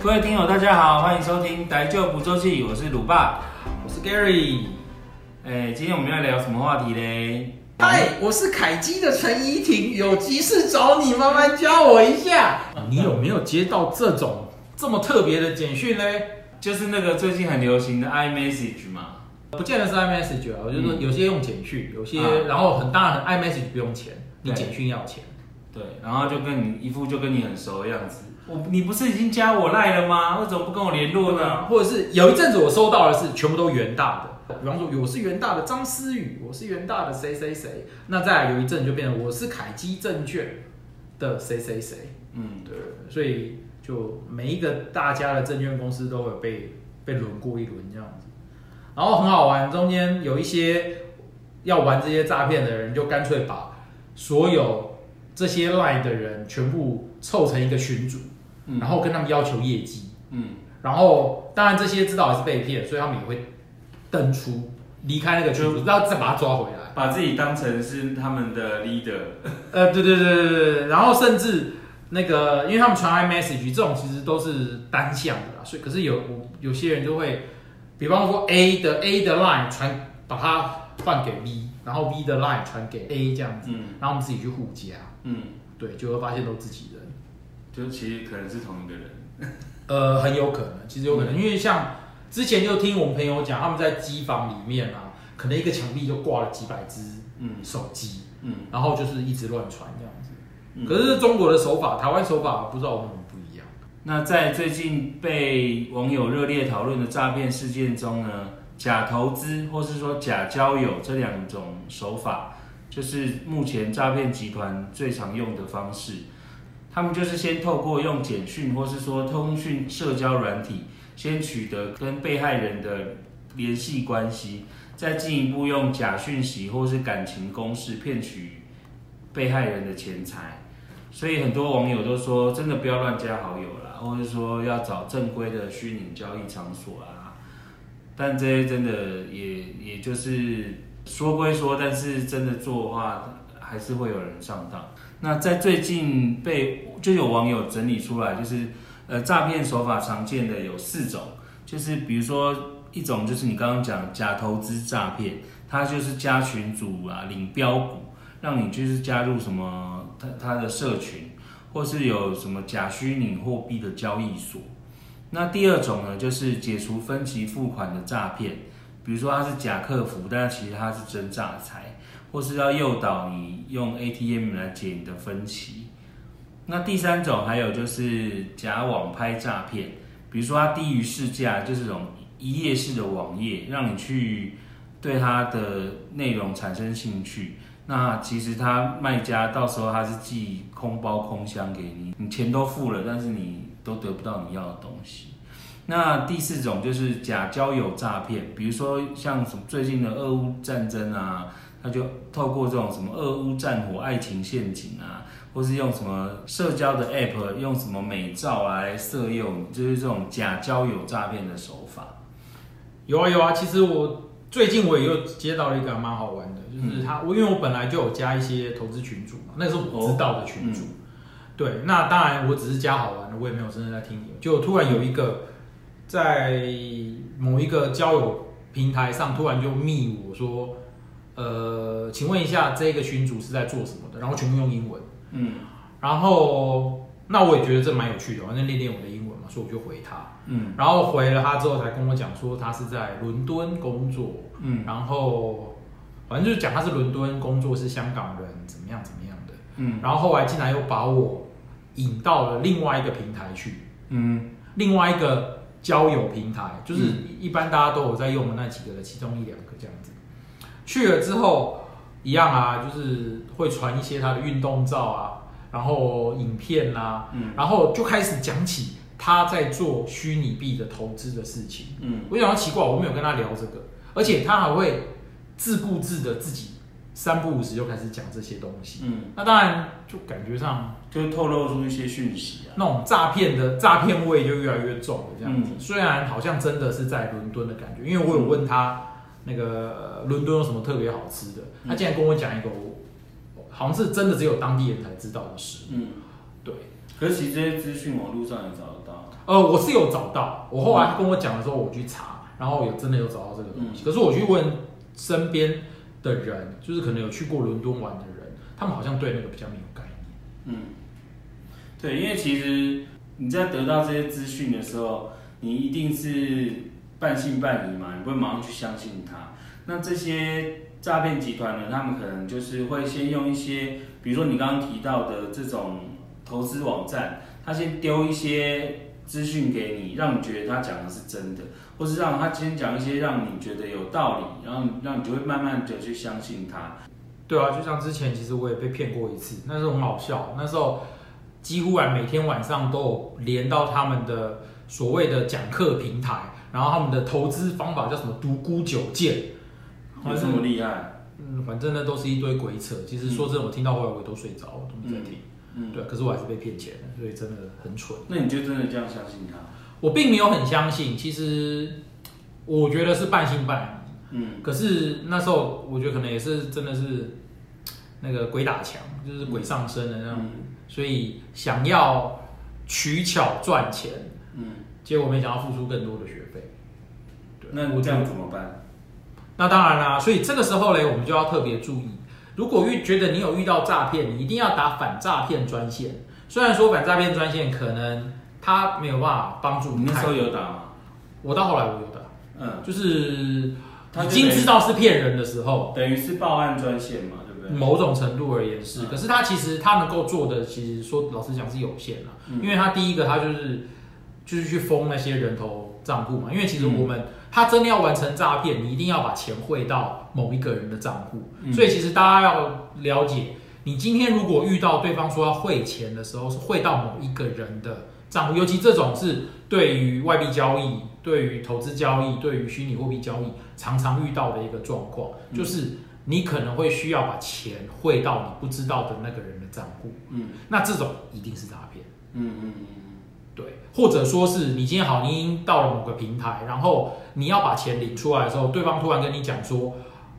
各位听友，大家好，欢迎收听《台酒捕周记》，我是鲁爸，我是 Gary。哎，今天我们要聊什么话题嘞？嗨，我是凯基的陈怡婷，有急事找你，慢慢教我一下。你有没有接到这种这么特别的简讯嘞？就是那个最近很流行的 iMessage 嘛，不见得是 iMessage 啊，我就说有些用简讯，有些、嗯、然后很当然 iMessage 不用钱，你简讯要钱。对，然后就跟你一副就跟你很熟的样子。我你不是已经加我赖了吗？为什么不跟我联络呢？或者是有一阵子我收到的是全部都元大的，比方说我是元大的张思雨，我是元大的谁谁谁。那再来有一阵就变成我是凯基证券的谁谁谁。嗯，对，所以就每一个大家的证券公司都有被被轮过一轮这样子。然后很好玩，中间有一些要玩这些诈骗的人，就干脆把所有这些赖的人全部凑成一个群组。然后跟他们要求业绩，嗯，然后当然这些知道也是被骗，所以他们也会登出离开那个群组，然后再把他抓回来，把自己当成是他们的 leader。呃，对对对对对，然后甚至那个，因为他们传 iMessage 这种其实都是单向的啦，所以可是有有些人就会，比方说 A 的 A 的 line 传，把它换给 V，然后 V 的 line 传给 A 这样子，嗯，然后我们自己去互加，嗯，对，就会发现都自己人。就其实可能是同一个人，呃，很有可能，其实有可能，嗯、因为像之前就听我们朋友讲，他们在机房里面啊，可能一个墙壁就挂了几百只嗯手机，嗯，然后就是一直乱传这样子。嗯、可是中国的手法，台湾手法不知道为什么不一样。那在最近被网友热烈讨论的诈骗事件中呢，假投资或是说假交友这两种手法，就是目前诈骗集团最常用的方式。他们就是先透过用简讯或是说通讯社交软体，先取得跟被害人的联系关系，再进一步用假讯息或是感情攻势骗取被害人的钱财。所以很多网友都说，真的不要乱加好友啦，或者说要找正规的虚拟交易场所啊。但这些真的也也就是说归说，但是真的做的话，还是会有人上当。那在最近被就有网友整理出来，就是呃诈骗手法常见的有四种，就是比如说一种就是你刚刚讲假投资诈骗，它就是加群组啊领标股，让你就是加入什么他他的社群，或是有什么假虚拟货币的交易所。那第二种呢，就是解除分期付款的诈骗，比如说他是假客服，但其实他是真诈财。或是要诱导你用 ATM 来解你的分期。那第三种还有就是假网拍诈骗，比如说它低于市价，就是这种一页式的网页，让你去对它的内容产生兴趣。那其实他卖家到时候他是寄空包空箱给你，你钱都付了，但是你都得不到你要的东西。那第四种就是假交友诈骗，比如说像什么最近的俄乌战争啊。他就透过这种什么俄乌战火、爱情陷阱啊，或是用什么社交的 app，用什么美照来色诱，就是这种假交友诈骗的手法。有啊有啊，其实我最近我也又接到了一个蛮好玩的，就是他，我、嗯、因为我本来就有加一些投资群组嘛，那个是我知道的群组。哦嗯、对，那当然我只是加好玩的，我也没有真正在听。就突然有一个在某一个交友平台上，突然就密我说。呃，请问一下，这个群主是在做什么的？然后全部用英文。嗯，然后那我也觉得这蛮有趣的，反正练练我的英文嘛，所以我就回他。嗯，然后回了他之后，才跟我讲说他是在伦敦工作。嗯，然后反正就是讲他是伦敦工作，是香港人，怎么样怎么样的。嗯，然后后来竟然又把我引到了另外一个平台去。嗯，另外一个交友平台，就是一般大家都有在用的那几个的其中一两个这样子。去了之后，一样啊，就是会传一些他的运动照啊，然后影片啊，嗯，然后就开始讲起他在做虚拟币的投资的事情。嗯，我想到奇怪，我没有跟他聊这个，而且他还会自顾自的自己三不五时就开始讲这些东西。嗯，那当然就感觉上就透露出一些讯息啊，那种诈骗的诈骗味就越来越重了。这样子，嗯，虽然好像真的是在伦敦的感觉，因为我有问他。那个伦敦有什么特别好吃的？他竟然跟我讲一个我好像是真的只有当地人才知道的事。嗯，对。可是其实这些资讯网络上也找得到。呃，我是有找到，我后来他跟我讲的时候，我去查，然后有真的有找到这个东西。嗯、可是我去问身边的人，就是可能有去过伦敦玩的人，他们好像对那个比较没有概念。嗯，对，因为其实你在得到这些资讯的时候，你一定是半信半疑嘛，你不会马上去相信他。那这些诈骗集团呢，他们可能就是会先用一些，比如说你刚刚提到的这种投资网站，他先丢一些。资讯给你，让你觉得他讲的是真的，或是让他今天讲一些让你觉得有道理，然后让你就会慢慢的去相信他。对啊，就像之前其实我也被骗过一次，那时候很好笑，那时候几乎啊每天晚上都有连到他们的所谓的讲课平台，然后他们的投资方法叫什么独孤九剑，有这么厉害？嗯，反正呢都是一堆鬼扯。其实说真的，我听到后来我都睡着了，都没在听。嗯嗯，对，可是我还是被骗钱，所以真的很蠢。那你就真的这样相信他？我并没有很相信，其实我觉得是半信半疑。嗯，可是那时候我觉得可能也是真的是那个鬼打墙，就是鬼上身的那样子，嗯、所以想要取巧赚钱。嗯，结果没想到付出更多的学费。对，那我这样怎么办？那当然啦，所以这个时候呢，我们就要特别注意。如果遇觉得你有遇到诈骗，你一定要打反诈骗专线。虽然说反诈骗专线可能他没有办法帮助你，你那时候有打吗？我到后来我有打，嗯，就是已经知道是骗人的时候，等于是报案专线嘛，对不对？某种程度而言是，嗯、可是他其实他能够做的，其实说老实讲是有限的，嗯、因为他第一个他就是就是去封那些人头账户嘛，因为其实我们。嗯他真的要完成诈骗，你一定要把钱汇到某一个人的账户。嗯、所以其实大家要了解，你今天如果遇到对方说要汇钱的时候，是汇到某一个人的账户，尤其这种是对于外币交易、对于投资交易、对于虚拟货币交易常常遇到的一个状况，嗯、就是你可能会需要把钱汇到你不知道的那个人的账户。嗯，那这种一定是诈骗。嗯嗯嗯。对，或者说是你今天好，你已经到了某个平台，然后你要把钱领出来的时候，对方突然跟你讲说，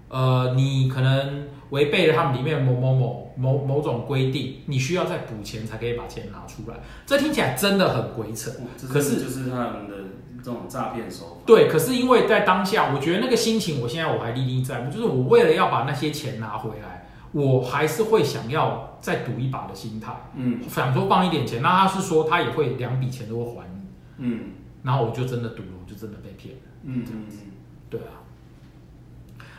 呃，你可能违背了他们里面某某某某某种规定，你需要再补钱才可以把钱拿出来。这听起来真的很鬼扯，可是就是他们的这种诈骗手法。对，可是因为在当下，我觉得那个心情，我现在我还历历在目，就是我为了要把那些钱拿回来。我还是会想要再赌一把的心态，嗯，想说放一点钱，那他是说他也会两笔钱都会还你，嗯，然后我就真的赌了，我就真的被骗了，嗯嗯嗯，对啊。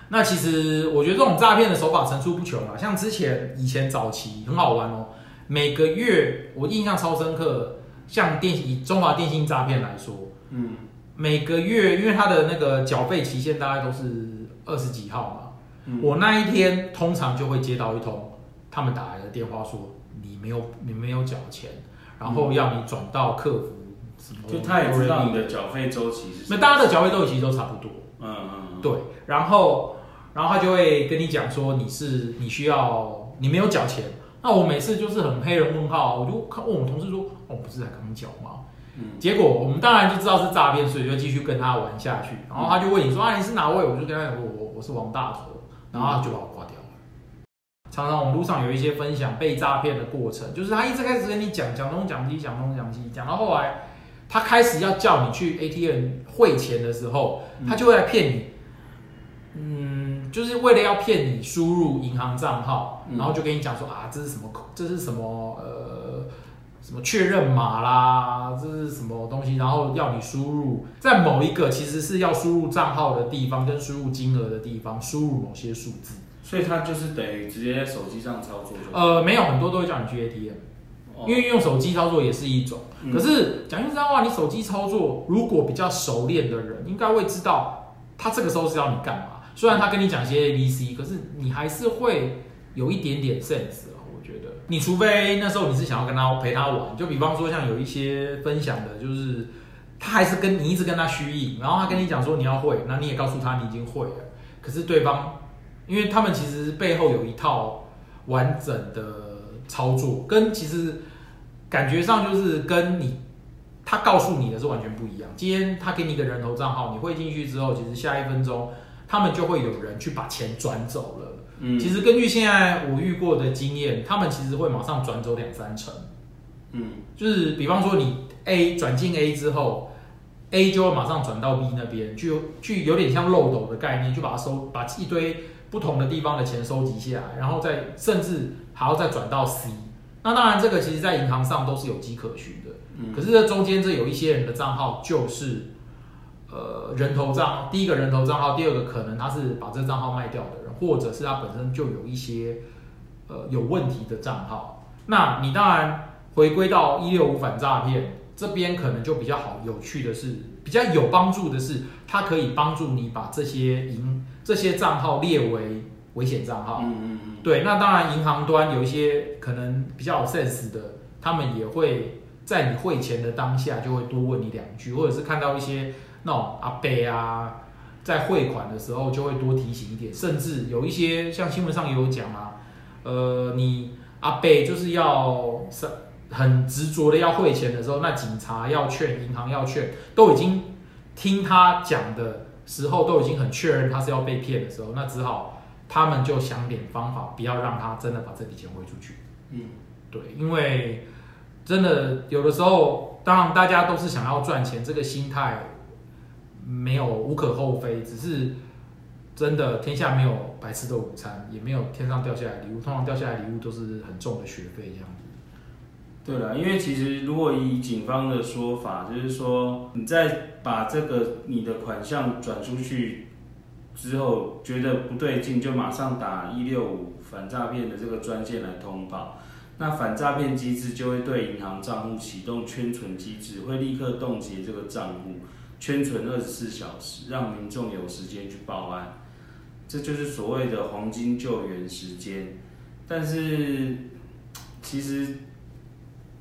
那其实我觉得这种诈骗的手法层出不穷啊，像之前以前早期很好玩哦，每个月我印象超深刻，像电以中华电信诈骗来说，嗯，每个月因为他的那个缴费期限大概都是二十几号嘛。我那一天通常就会接到一通他们打来的电话，说你没有你没有缴钱，然后要你转到客服什么，就他也知道你的缴费周期是那大家的缴费周期都差不多，嗯嗯，对，然后然后他就会跟你讲说你是你需要你没有缴钱，那我每次就是很黑人问号，我就看问我同事说，哦，不是才刚缴吗？嗯，结果我们当然就知道是诈骗，所以就继续跟他玩下去，然后他就问你说啊你是哪位？我就跟他讲我我我是王大头。然后就把我挂掉了。常常网络上有一些分享被诈骗的过程，就是他一直开始跟你讲讲东讲西，讲东讲西，讲到后来，他开始要叫你去 ATM 汇钱的时候，他就会来骗你。嗯，就是为了要骗你输入银行账号，然后就跟你讲说啊，这是什么？这是什么？呃，什么确认码啦？这是什么东西？然后要你输入在某一个其实是要输入账号的地方跟输入金额的地方，输入某些数字。所以它就是等于直接在手机上操作。呃，没有，很多都会叫你去 ATM，哦，因为用手机操作也是一种。嗯，可是讲句实话，你手机操作如果比较熟练的人，应该会知道他这个时候是要你干嘛。虽然他跟你讲些 A B C，可是你还是会有一点点 sense 你除非那时候你是想要跟他陪他玩，就比方说像有一些分享的，就是他还是跟你一直跟他虚应，然后他跟你讲说你要会，那你也告诉他你已经会了，可是对方。因为他们其实背后有一套完整的操作，跟其实感觉上就是跟你他告诉你的是完全不一样。今天他给你一个人头账号，你汇进去之后，其实下一分钟他们就会有人去把钱转走了。嗯，其实根据现在我遇过的经验，他们其实会马上转走两三成。嗯，就是比方说你 A 转进 A 之后，A 就会马上转到 B 那边，就就有点像漏斗的概念，就把它收，把一堆不同的地方的钱收集下来，然后再甚至还要再转到 C。那当然，这个其实在银行上都是有迹可循的。嗯，可是这中间这有一些人的账号就是呃人头账，第一个人头账号，第二个可能他是把这个账号卖掉的人，或者是他本身就有一些呃有问题的账号。那你当然。回归到一六五反诈骗这边，可能就比较好。有趣的是，比较有帮助的是，它可以帮助你把这些银这些账号列为危险账号。嗯嗯嗯。对，那当然，银行端有一些可能比较有 sense 的，他们也会在你汇钱的当下就会多问你两句，或者是看到一些那阿伯啊，在汇款的时候就会多提醒一点，甚至有一些像新闻上也有讲啊，呃，你阿伯就是要很执着的要汇钱的时候，那警察要劝，银行要劝，都已经听他讲的时候，都已经很确认他是要被骗的时候，那只好他们就想点方法，不要让他真的把这笔钱汇出去。嗯，对，因为真的有的时候，当然大家都是想要赚钱，这个心态没有无可厚非，只是真的天下没有白吃的午餐，也没有天上掉下来礼物，通常掉下来礼物都是很重的学费这样子。对了，因为其实如果以警方的说法，就是说你在把这个你的款项转出去之后，觉得不对劲，就马上打一六五反诈骗的这个专线来通报。那反诈骗机制就会对银行账户启动圈存机制，会立刻冻结这个账户，圈存二十四小时，让民众有时间去报案。这就是所谓的黄金救援时间。但是其实。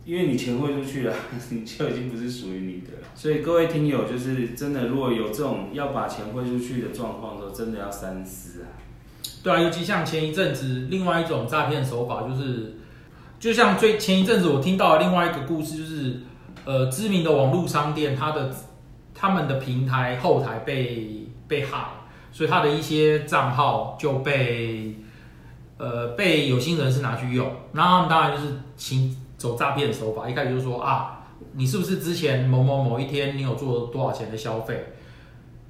因为你钱汇出去了，你就已经不是属于你的了。所以各位听友，就是真的，如果有这种要把钱汇出去的状况的时候，真的要三思啊。对啊，尤其像前一阵子，另外一种诈骗手法就是，就像最前一阵子我听到的另外一个故事，就是呃，知名的网络商店，它的他们的平台后台被被害，所以他的一些账号就被呃被有心人士拿去用，然后他们当然就是行。走诈骗的手法，一开始就说啊，你是不是之前某某某一天你有做多少钱的消费？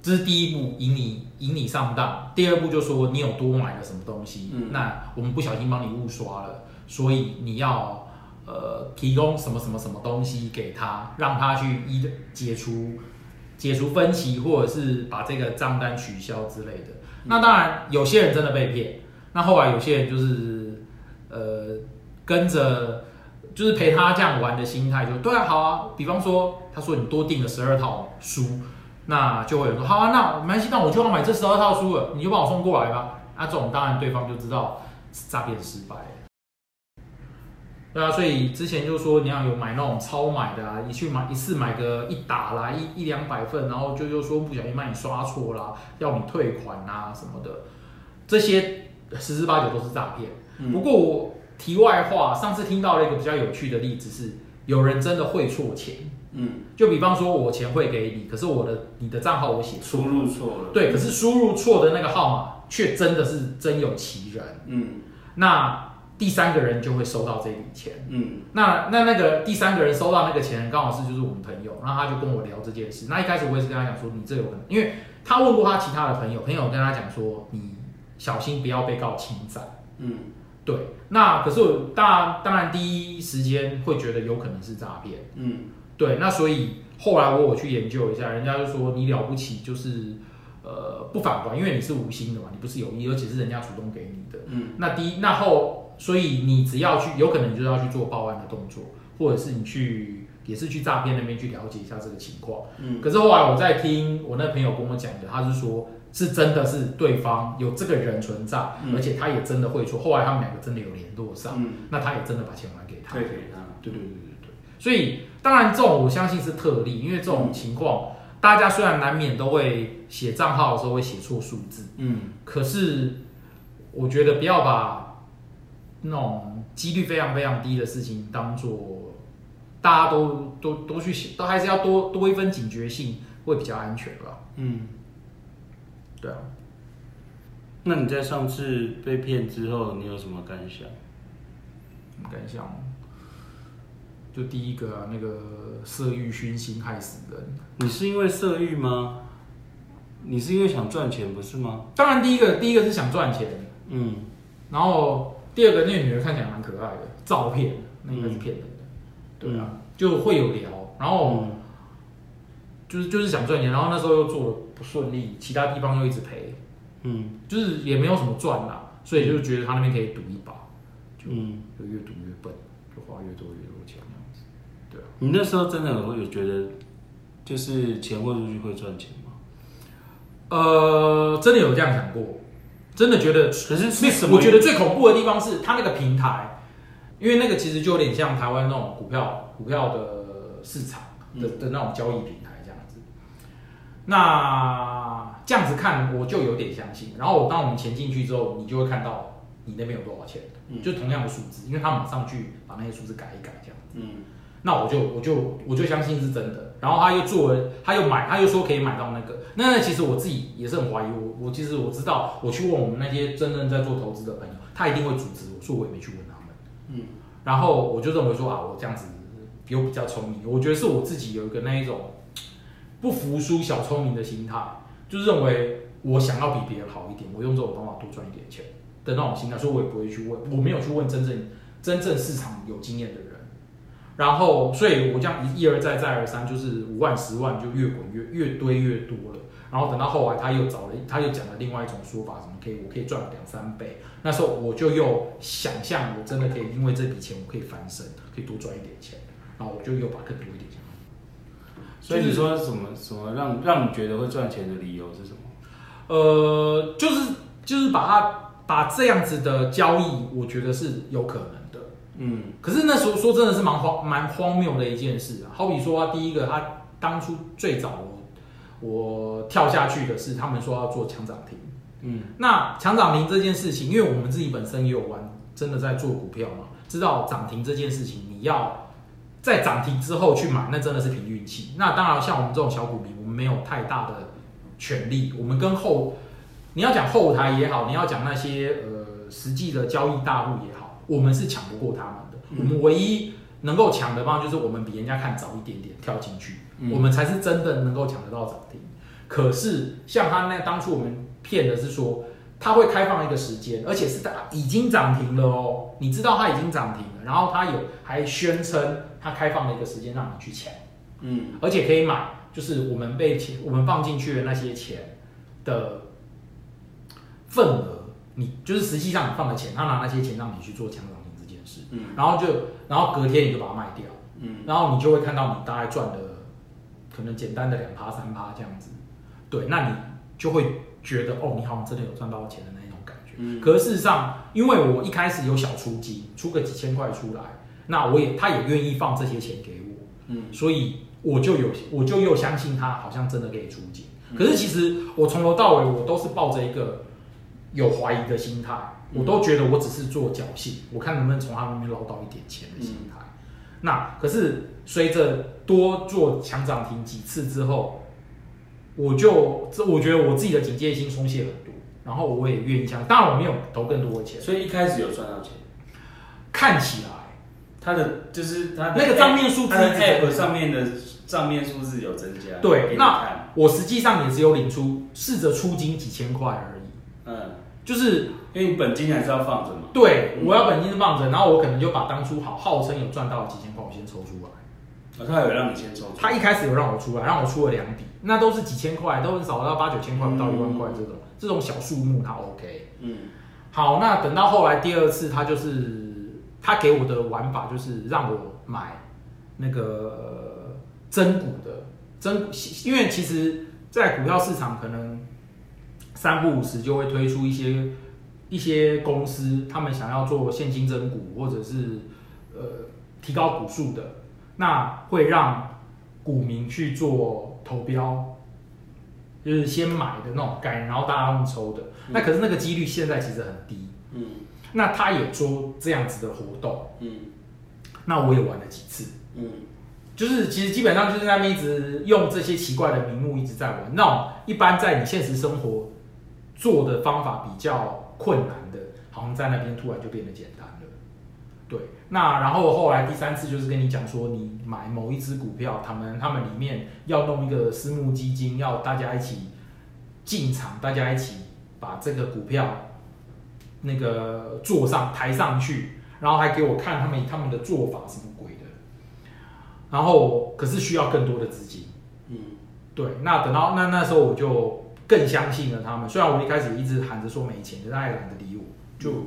这是第一步，引你引你上当。第二步就说你有多买了什么东西，嗯、那我们不小心帮你误刷了，所以你要呃提供什么什么什么东西给他，让他去一解除解除分歧，或者是把这个账单取消之类的。那当然有些人真的被骗，那后来有些人就是呃跟着。就是陪他这样玩的心态，就对啊，好啊。比方说，他说你多订了十二套书，那就会有人说好啊，那没关系，那我就要买这十二套书了，你就帮我送过来吧。那这种当然对方就知道诈骗失败。对啊，所以之前就说你要有买那种超买的啊，你去买一次买个一打啦，一一两百份，然后就又说不小心把你刷错啦，要你退款啊什么的，这些十之八九都是诈骗。嗯、不过我。题外话，上次听到了一个比较有趣的例子是，有人真的汇错钱，嗯，就比方说我钱汇给你，可是我的你的账号我写输入错了，对，可是输入错的那个号码却真的是真有其人，嗯，那第三个人就会收到这笔钱，嗯，那那那个第三个人收到那个钱，刚好是就是我们朋友，然后他就跟我聊这件事，那一开始我也是跟他讲说，你这有可能，因为他问过他其他的朋友，朋友跟他讲说，你小心不要被告侵占，嗯。对，那可是我当当然第一时间会觉得有可能是诈骗，嗯，对，那所以后来我我去研究一下，人家就说你了不起就是呃不反还，因为你是无心的嘛，你不是有意，而且是人家主动给你的，嗯，那第一那后，所以你只要去，有可能你就要去做报案的动作，或者是你去也是去诈骗那边去了解一下这个情况，嗯，可是后来我在听我那朋友跟我讲的，他是说。是真的是对方有这个人存在，嗯、而且他也真的会错。后来他们两个真的有联络上，嗯、那他也真的把钱还给他。对对对对对对。所以当然这种我相信是特例，因为这种情况，嗯、大家虽然难免都会写账号的时候会写错数字，嗯，可是我觉得不要把那种几率非常非常低的事情当做大家都都都去写，都还是要多多一分警觉性，会比较安全吧。嗯。对啊，那你在上次被骗之后，你有什么感想？感想？就第一个啊，那个色欲熏心害死人。你是因为色欲吗？你是因为想赚钱不是吗？当然，第一个第一个是想赚钱，嗯，然后第二个那个女人看起来蛮可爱的，照片那应该是骗人的，嗯、对啊，就会有聊，然后、嗯、就是就是想赚钱，然后那时候又做的不顺利，其他地方又一直赔，嗯，就是也没有什么赚啦，所以就觉得他那边可以赌一把，就就越赌越笨，就花越多越多钱你那时候真的有有觉得就是钱汇出去会赚钱吗？呃，真的有这样想过，真的觉得，可是是什么？我觉得最恐怖的地方是它那个平台，因为那个其实就有点像台湾那种股票股票的市场的的那种交易平台这样子。那这样子看，我就有点相信。然后我当我们钱进去之后，你就会看到你那边有多少钱，就同样的数字，因为他马上去把那些数字改一改这样子。嗯。那我就我就我就相信是真的，然后他又做了，他又买，他又说可以买到那个。那其实我自己也是很怀疑，我我其实我知道，我去问我们那些真正在做投资的朋友，他一定会阻止我，说我也没去问他们。嗯，然后我就认为说啊，我这样子比我比较聪明，我觉得是我自己有一个那一种不服输、小聪明的心态，就是认为我想要比别人好一点，我用这种方法多赚一点钱的那种心态，所以我也不会去问，我没有去问真正真正市场有经验的人。然后，所以我这样一一而再再而三，就是五万十万就越滚越越堆越多了。然后等到后来，他又找了，他又讲了另外一种说法，什么可以我可以赚两三倍。那时候我就又想象，我真的可以因为这笔钱，我可以翻身，可以多赚一点钱。然后我就又把更多一点钱。所以你说什么什么让让你觉得会赚钱的理由是什么？呃，就是就是把它把这样子的交易，我觉得是有可能。嗯，可是那时候说真的是蛮荒蛮荒谬的一件事啊。好比说，啊，第一个他当初最早我我跳下去的是他们说要做强涨停，嗯，那强涨停这件事情，因为我们自己本身也有玩，真的在做股票嘛，知道涨停这件事情，你要在涨停之后去买，那真的是凭运气。那当然，像我们这种小股民，我们没有太大的权利，我们跟后你要讲后台也好，你要讲那些呃实际的交易大户也好。我们是抢不过他们的，嗯、我们唯一能够抢的方法就是我们比人家看早一点点跳进去，嗯、我们才是真的能够抢得到涨停。可是像他那当初我们骗的是说他会开放一个时间，而且是他已经涨停了哦，你知道他已经涨停了，然后他有还宣称他开放了一个时间让你去抢，嗯，而且可以买，就是我们被钱我们放进去的那些钱的份额。你就是实际上你放的钱，他拿那些钱让你去做强涨停这件事，嗯，然后就然后隔天你就把它卖掉，嗯，然后你就会看到你大概赚的可能简单的两趴三趴这样子，对，那你就会觉得哦，你好像真的有赚到钱的那种感觉。嗯，可是事实上，因为我一开始有小出金，出个几千块出来，那我也他也愿意放这些钱给我，嗯，所以我就有我就又相信他好像真的可以出金。可是其实我从头到尾我都是抱着一个。有怀疑的心态，我都觉得我只是做侥幸，我看能不能从他那边捞到一点钱的心态。嗯、那可是随着多做强涨停几次之后，我就这我觉得我自己的警戒心松懈很多，然后我也愿意抢。当然我没有投更多的钱，所以一开始有赚到钱。看起来他的就是他那个账面数字在 App 上面的账面数字有增加。对，那我实际上也只有领出试着出金几千块而已。嗯。就是因为本金还是要放着嘛。对，我要本金是放着，然后我可能就把当初好号称有赚到几千块，我先抽出来。啊，他有让你先抽？他一开始有让我出来，让我出了两笔，那都是几千块，都很少到八九千块，不到一万块这种，这种小数目他 OK。嗯。好，那等到后来第二次，他就是他给我的玩法就是让我买那个真股的真，因为其实，在股票市场可能。三不五时就会推出一些一些公司，他们想要做现金增股，或者是呃提高股数的，那会让股民去做投标，就是先买的那种概念，然后大家用抽的。嗯、那可是那个几率现在其实很低。嗯。那他也做这样子的活动。嗯。那我也玩了几次。嗯。就是其实基本上就是那边一直用这些奇怪的名目一直在玩。那种一般在你现实生活。做的方法比较困难的，好像在那边突然就变得简单了。对，那然后后来第三次就是跟你讲说，你买某一只股票，他们他们里面要弄一个私募基金，要大家一起进场，大家一起把这个股票那个做上抬上去，然后还给我看他们他们的做法什么鬼的，然后可是需要更多的资金，嗯，对，那等到那那时候我就更相信了他们，虽然我一开始一直喊着说没钱，但他也懒得理我，就。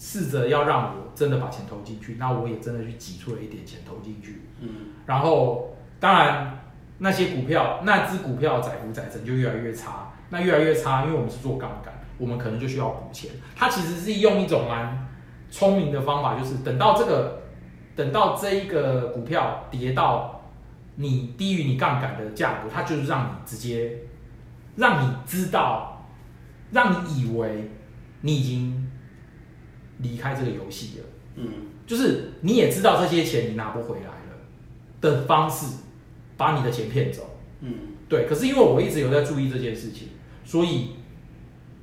试着要让我真的把钱投进去，那我也真的去挤出了一点钱投进去。嗯，然后当然那些股票，那只股票载浮载沉就越来越差，那越来越差，因为我们是做杠杆，我们可能就需要补钱。它其实是用一种蛮聪明的方法，就是等到这个，等到这一个股票跌到你低于你杠杆的价格，它就是让你直接让你知道，让你以为你已经。离开这个游戏了，嗯，就是你也知道这些钱你拿不回来了的方式，把你的钱骗走，嗯，对。可是因为我一直有在注意这件事情，所以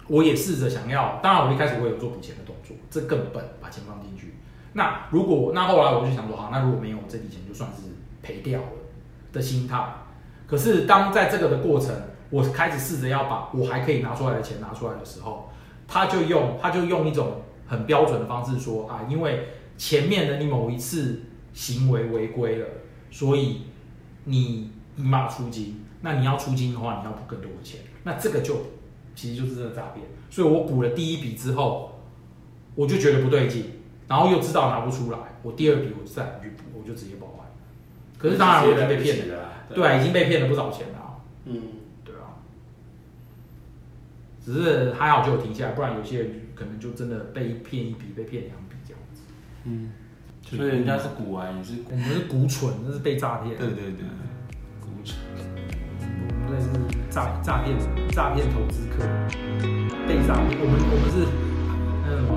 我也试着想要。当然，我一开始我有做补钱的动作，这更笨，把钱放进去。那如果那后来我就想说，好，那如果没有这笔钱，就算是赔掉了的心态。可是当在这个的过程，我开始试着要把我还可以拿出来的钱拿出来的时候，他就用他就用一种。很标准的方式说啊，因为前面的你某一次行为违规了，所以你立马出金。那你要出金的话，你要补更多的钱。那这个就其实就是这个诈骗。所以我补了第一笔之后，我就觉得不对劲，然后又知道拿不出来，我第二笔我再不去补，我就直接报案。可是当然我已经被骗了，对，已经被骗了不少钱了。嗯，只是还好就有停下来，不然有些人。可能就真的被骗一笔，被骗两笔这样子。嗯，所以人家是古玩，也是我们是古蠢，那是被诈骗。对对对，股蠢。我们是诈诈骗诈骗投资客，被诈骗。我们我们是那个什么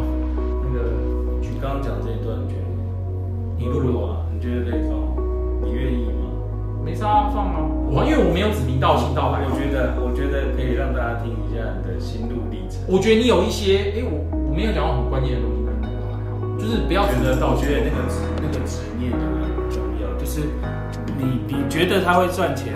那个，举刚刚讲这一段，你觉得你录了吗？你觉得可以放？你愿意吗？没啥，放吗？我因为我没有指名道姓道来。我觉得我觉得可以让大家听一下你的心路历程。我觉得你有一些，哎、欸，我我没有讲到很关键的东西，那个还好，就是不要觉得，我觉得那个执那个执念就很重要，就是你你觉得他会赚钱。